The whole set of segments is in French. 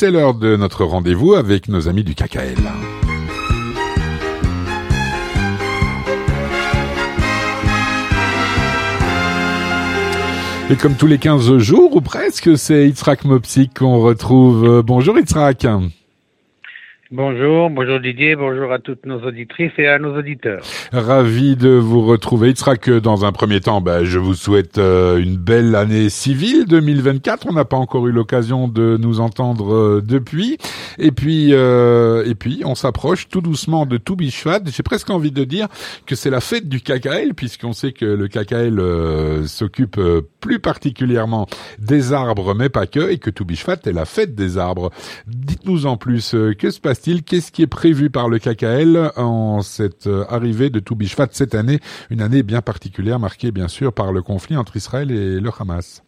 C'est l'heure de notre rendez-vous avec nos amis du KKL. Et comme tous les 15 jours, ou presque, c'est Itzrak Mopsik qu'on retrouve. Bonjour Itzrak. Bonjour, bonjour Didier, bonjour à toutes nos auditrices et à nos auditeurs. Ravi de vous retrouver. Il sera que dans un premier temps, ben, je vous souhaite euh, une belle année civile 2024. On n'a pas encore eu l'occasion de nous entendre euh, depuis. Et puis, euh, et puis, on s'approche tout doucement de Toubishvat. J'ai presque envie de dire que c'est la fête du KKL, puisqu'on sait que le KKL s'occupe plus particulièrement des arbres, mais pas que, et que Toubishvat est la fête des arbres. Dites-nous en plus, que se passe Qu'est-ce qui est prévu par le KKL en cette euh, arrivée de Toubishvat cette année, une année bien particulière marquée bien sûr par le conflit entre Israël et le Hamas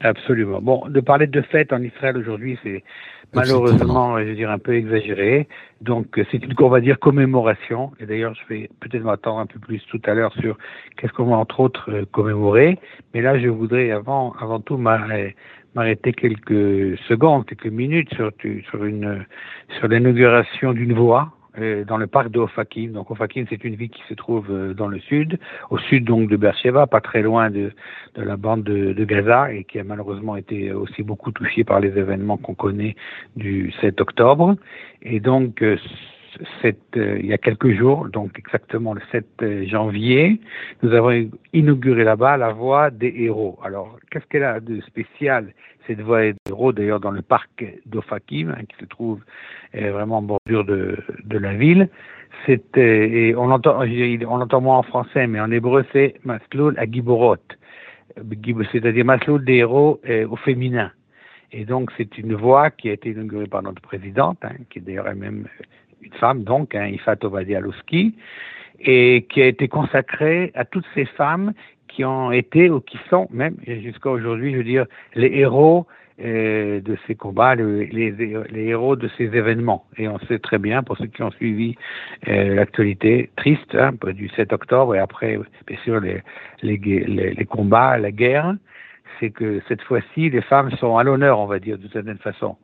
Absolument. Bon, de parler de fête en Israël aujourd'hui, c'est malheureusement, je veux dire, un peu exagéré. Donc, c'est une, on va dire, commémoration. Et d'ailleurs, je vais peut-être m'attendre un peu plus tout à l'heure sur qu'est-ce qu'on va entre autres euh, commémorer. Mais là, je voudrais avant, avant tout m'arrêter quelques secondes, quelques minutes sur, sur une, sur l'inauguration d'une voie euh, dans le parc de Ofakim. Donc Ofakim, c'est une ville qui se trouve euh, dans le sud, au sud donc de Beersheba, pas très loin de, de la bande de, de, Gaza et qui a malheureusement été aussi beaucoup touchée par les événements qu'on connaît du 7 octobre. Et donc euh, euh, il y a quelques jours, donc exactement le 7 euh, janvier, nous avons inauguré là-bas la voie des héros. Alors, qu'est-ce qu'elle a de spécial, cette voie des héros, d'ailleurs, dans le parc d'Ofakim, hein, qui se trouve euh, vraiment en bordure de, la ville? On l'entend, moins en français, mais en hébreu, c'est Masloul à Giborot, c'est-à-dire Masloul des héros au féminin. Et donc, c'est une voie qui a été inaugurée par notre présidente, hein, qui est d'ailleurs elle-même une femme donc, hein, Ifat et qui a été consacrée à toutes ces femmes qui ont été ou qui sont même jusqu'à aujourd'hui, je veux dire, les héros euh, de ces combats, les, les, héros de ces événements. Et on sait très bien, pour ceux qui ont suivi euh, l'actualité triste hein, du 7 octobre et après, bien sûr, les, les, les combats, la guerre, c'est que cette fois-ci, les femmes sont à l'honneur, on va dire, d'une certaine façon.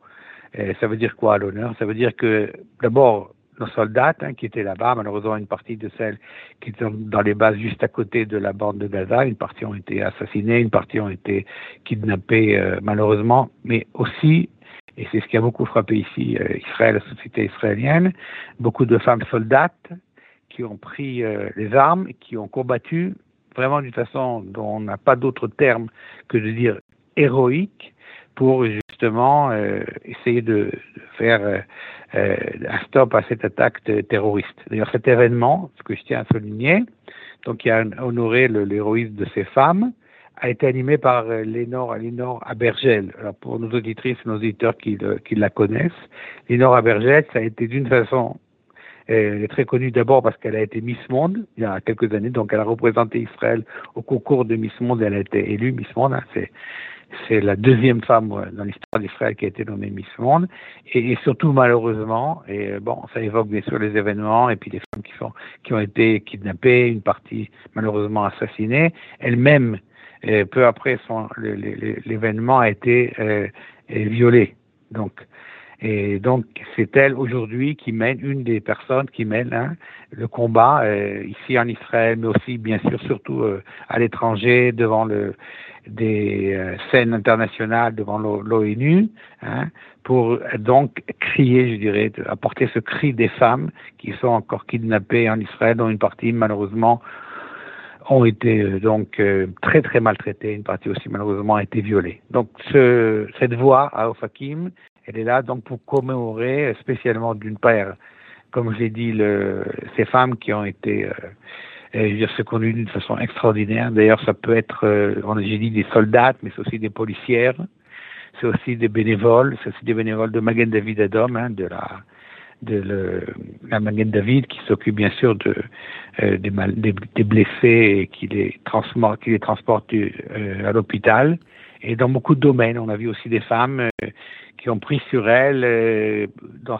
Ça veut dire quoi l'honneur? Ça veut dire que d'abord nos soldats hein, qui étaient là-bas, malheureusement une partie de celles qui étaient dans les bases juste à côté de la bande de Gaza, une partie ont été assassinées, une partie ont été kidnappées euh, malheureusement, mais aussi et c'est ce qui a beaucoup frappé ici euh, Israël, la société israélienne, beaucoup de femmes soldates qui ont pris euh, les armes qui ont combattu vraiment d'une façon dont on n'a pas d'autre terme que de dire héroïque pour euh, essayer de, faire euh, euh, un stop à cette attaque terroriste. D'ailleurs, cet événement, ce que je tiens à souligner, donc qui a honoré l'héroïsme de ces femmes, a été animé par Lénore, Lénore Abergel. Alors pour nos auditrices et nos auditeurs qui, qui la connaissent, Lénore Abergel, ça a été d'une façon elle est très connue d'abord parce qu'elle a été Miss Monde il y a quelques années, donc elle a représenté Israël au concours de Miss Monde, elle a été élue Miss Monde. Hein, c'est la deuxième femme dans l'histoire d'Israël qui a été nommée Miss Monde. Et, surtout, malheureusement, et bon, ça évoque bien sûr les événements et puis les femmes qui, sont, qui ont été kidnappées, une partie malheureusement assassinée. Elle-même, euh, peu après l'événement, a été euh, violée. Donc, et donc, c'est elle aujourd'hui qui mène, une des personnes qui mène hein, le combat euh, ici en Israël, mais aussi, bien sûr, surtout euh, à l'étranger, devant le, des euh, scènes internationales, devant l'ONU, hein, pour donc crier, je dirais, apporter ce cri des femmes qui sont encore kidnappées en Israël, dont une partie, malheureusement, ont été donc très très maltraitées, une partie aussi malheureusement a été violée. Donc ce, cette voix à Ofakim, elle est là donc pour commémorer spécialement d'une part, comme je l'ai dit, ces femmes qui ont été euh, euh secondues d'une façon extraordinaire. D'ailleurs, ça peut être, euh, j'ai dit des soldats, mais c'est aussi des policières, c'est aussi des bénévoles, c'est aussi des bénévoles de Magen David Adom, hein, de la de la Magen David qui s'occupe bien sûr euh, des, blessés et qui les transporte qui les transporte euh, à l'hôpital et dans beaucoup de domaines. On a vu aussi des femmes qui ont pris sur elles, euh, dans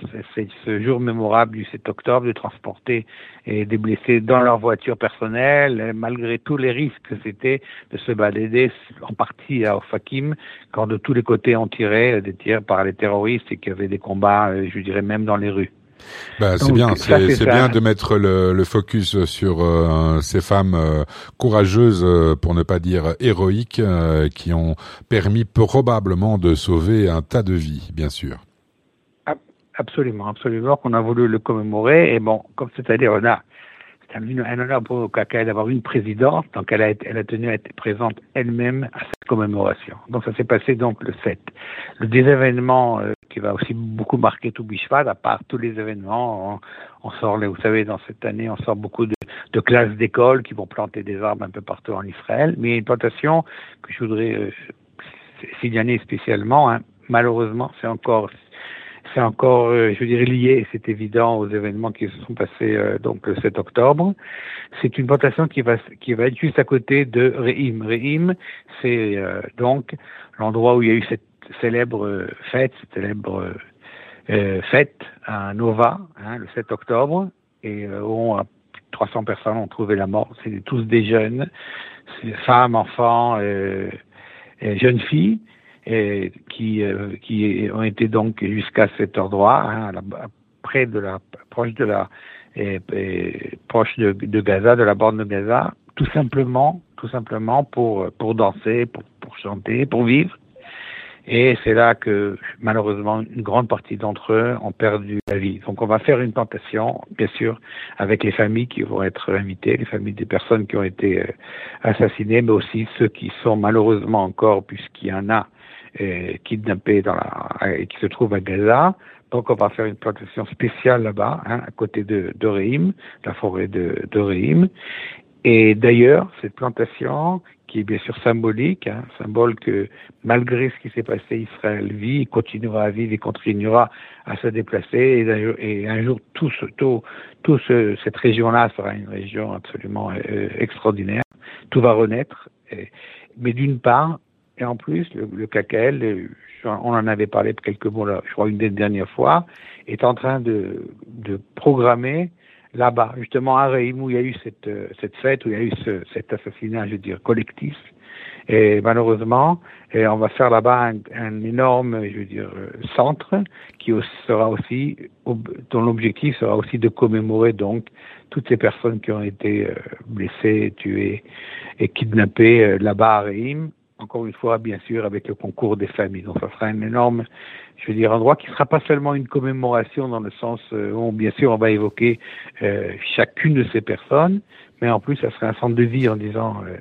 ce, jour mémorable du 7 octobre, de transporter et des blessés dans leur voiture personnelle, malgré tous les risques que c'était de se balader en partie à Ofakim, quand de tous les côtés on tirait des tirs par les terroristes et qu'il y avait des combats, euh, je dirais même dans les rues. Bah, c'est bien, c'est bien de mettre le, le focus sur euh, ces femmes euh, courageuses, euh, pour ne pas dire héroïques, qui ont permis probablement de sauver un tas de vies, bien sûr. Absolument, absolument, qu'on a voulu le commémorer. Et bon, comme c'est-à-dire, on a c'est un, honneur pour KKL d'avoir une présidente, donc elle a, elle a tenu à être présente elle-même à cette commémoration. Donc ça s'est passé donc le 7. Le euh, qui va aussi beaucoup marquer tout Bishvat, à part tous les événements, on, sort, vous savez, dans cette année, on sort beaucoup de, classes d'école qui vont planter des arbres un peu partout en Israël, mais une plantation que je voudrais euh, signaler spécialement, hein, malheureusement, c'est encore c'est encore, euh, je dirais, lié, c'est évident, aux événements qui se sont passés euh, donc le 7 octobre. C'est une plantation qui va qui va être juste à côté de Reim. Reim, c'est euh, donc l'endroit où il y a eu cette célèbre fête, cette célèbre fête à Nova, hein, le 7 octobre, et où 300 personnes ont trouvé la mort. C'est tous des jeunes, femmes, enfants, jeunes filles qui, euh, ont été donc jusqu'à cet endroit, hein, près de la, proche de la, proche de, Gaza, de la bande de Gaza, tout simplement, tout simplement pour, danser, pour chanter, pour vivre. Et c'est là que malheureusement une grande partie d'entre eux ont perdu la vie. Donc on va faire une tentation, bien sûr, avec les familles qui vont être invitées, les familles des personnes qui ont été euh, assassinées, mais aussi ceux qui sont malheureusement encore, puisqu'il y en a, euh, kidnappés dans la, et qui se trouve à Gaza. Donc on va faire une plantation spéciale là-bas, hein, à côté de, de la forêt de, de. Et d'ailleurs, cette plantation, qui est bien sûr symbolique, hein, symbole que malgré ce qui s'est passé, Israël vit, continuera à vivre et continuera à se déplacer. Et, un jour, tout, ce, tout, ce, cette région-là sera une région absolument euh, extraordinaire. Tout va renaître. Mais d'une part, et en plus, le, le KKL, euh, on en avait parlé quelques mots là, je crois une des dernières fois, est en train de, de programmer là-bas, justement à Reim, où il y a eu cette, euh, cette fête, où il y a eu ce, cet assassinat, je veux dire, collectif. Et malheureusement, et on va faire là-bas un, un, énorme, je veux dire, euh, centre qui sera aussi, dont l'objectif sera aussi de commémorer donc toutes ces personnes qui ont été blessées, tuées et kidnappées là-bas à Reim encore une fois, bien sûr, avec le concours des familles. Donc, ça sera un énorme, je veux dire, endroit qui ne sera pas seulement une commémoration dans le sens euh, où, bien sûr, on va évoquer euh, chacune de ces personnes, mais en plus, ça sera un centre de vie en disant, euh,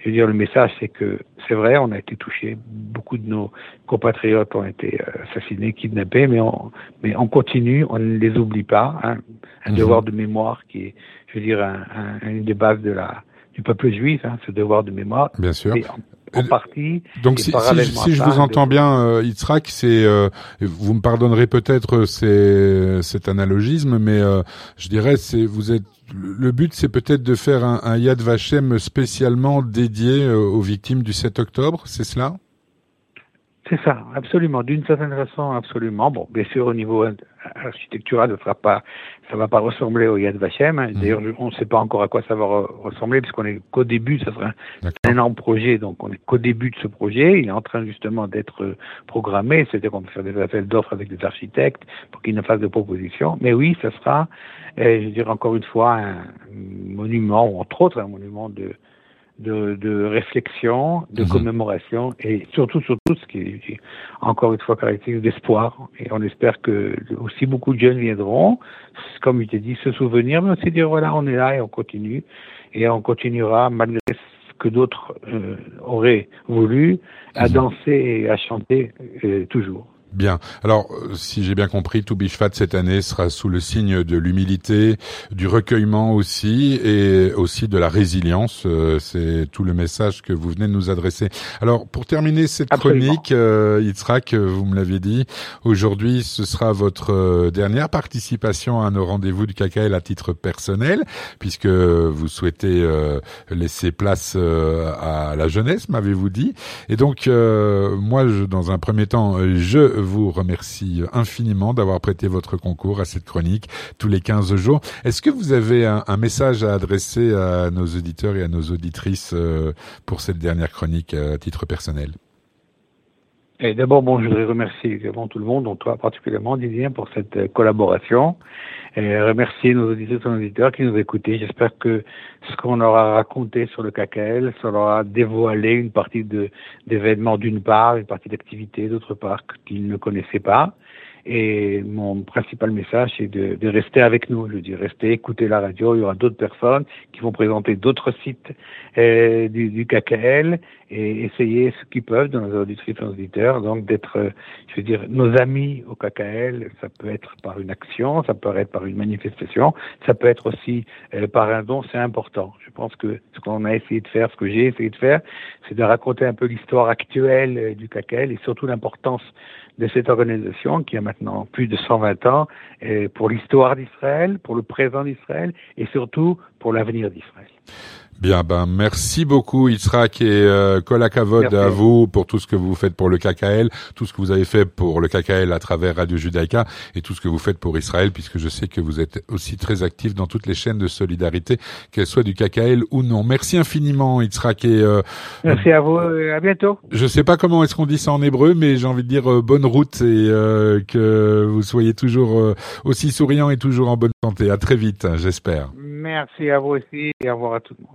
je veux dire, le message, c'est que c'est vrai, on a été touchés, beaucoup de nos compatriotes ont été assassinés, kidnappés, mais on, mais on continue, on ne les oublie pas. Hein, un mhm. devoir de mémoire qui est, je veux dire, un, un, une des bases de la du peuple juif, hein, ce devoir de mémoire. Bien sûr en partie. Donc si, si, je vous entends bien, euh, Yitzhak, c'est euh, vous me pardonnerez peut-être c'est cet analogisme, mais euh, je dirais c'est vous êtes le but c'est peut-être de faire un, un, Yad Vashem spécialement dédié euh, aux victimes du 7 octobre, c'est cela? C'est ça, absolument. D'une certaine façon, absolument. Bon, bien sûr, au niveau architectural, ça ne pas, ça va pas ressembler au Yad Vashem. Hein. Mhm. D'ailleurs, on ne sait pas encore à quoi ça va ressembler, puisqu'on est qu'au début. Ça sera un énorme projet, donc on est qu'au début de ce projet. Il est en train justement d'être programmé, c'est-à-dire qu'on peut faire des appels d'offres avec des architectes pour qu'ils ne fassent de propositions. Mais oui, ça sera, euh, je dire encore une fois, un monument, ou entre autres, un monument de de, de réflexion, de mhm. commémoration et surtout, surtout, ce qui est encore une fois caractéristique d'espoir. Et on espère que aussi beaucoup de jeunes viendront, comme je t'ai dit, se souvenir, mais aussi dire voilà, on est là et on continue. Et on continuera malgré ce que d'autres euh, auraient voulu à mhm. danser et à chanter euh, toujours. Bien. Alors, euh, si j'ai bien compris, tout Bishvat cette année sera sous le signe de l'humilité, du recueillement aussi, et aussi de la résilience. Euh, c'est tout le message que vous venez de nous adresser. Alors, pour terminer cette chronique, euh, Yitzhak, vous me l'aviez dit, aujourd'hui, ce sera votre dernière participation à nos rendez-vous du KKL à titre personnel, puisque vous souhaitez laisser place à la jeunesse, m'avez-vous dit. Et donc, moi, je, dans un premier temps, je vous remercie infiniment d'avoir prêté votre concours à cette chronique tous les 15 jours. Est-ce que vous avez un, message à adresser à nos auditeurs et à nos auditrices euh, pour cette dernière chronique à titre personnel? Et d'abord, bon, je voudrais remercier également tout le monde, dont toi particulièrement, Didier, pour cette euh, collaboration. Et remercier nos auditeurs et nos auditeurs qui nous écoutent. J'espère que ce qu'on aura raconté sur le KKL, ça leur a dévoilé une partie d'événements d'une part, une partie d'activités d'autre part qu'ils ne connaissaient pas. Et mon principal message, c'est de, de, rester avec nous. Je dire, rester, écouter la radio. Il y aura d'autres personnes qui vont présenter d'autres sites euh, du, du, KKL et essayer ce qu'ils peuvent dans nos auditrices et auditeurs. Donc, d'être, euh, je veux dire, nos amis au KKL. Ça peut être par une action, ça peut être par une manifestation, ça peut être aussi euh, par un don. C'est important. Je pense que ce qu'on a essayé de faire, ce que j'ai essayé de faire, c'est de raconter un peu l'histoire actuelle euh, du KKL et surtout l'importance de cette organisation qui a maintenant plus de 120 ans pour l'histoire d'Israël, pour le présent d'Israël et surtout pour l'avenir d'Israël. Bien, ben merci beaucoup Yitzhak et euh, Kolakavod à vous pour tout ce que vous faites pour le KKL, tout ce que vous avez fait pour le KKL à travers Radio Judaïka et tout ce que vous faites pour Israël, puisque je sais que vous êtes aussi très actif dans toutes les chaînes de solidarité, qu'elles soient du KKL ou non. Merci infiniment Yitzhak et euh, merci à vous, et à bientôt. Je sais pas comment est-ce qu'on dit ça en hébreu, mais j'ai envie de dire euh, bonne route et euh, que vous soyez toujours aussi souriant et toujours en bonne santé. À très vite, j'espère. Merci à vous aussi et au revoir à tout le monde.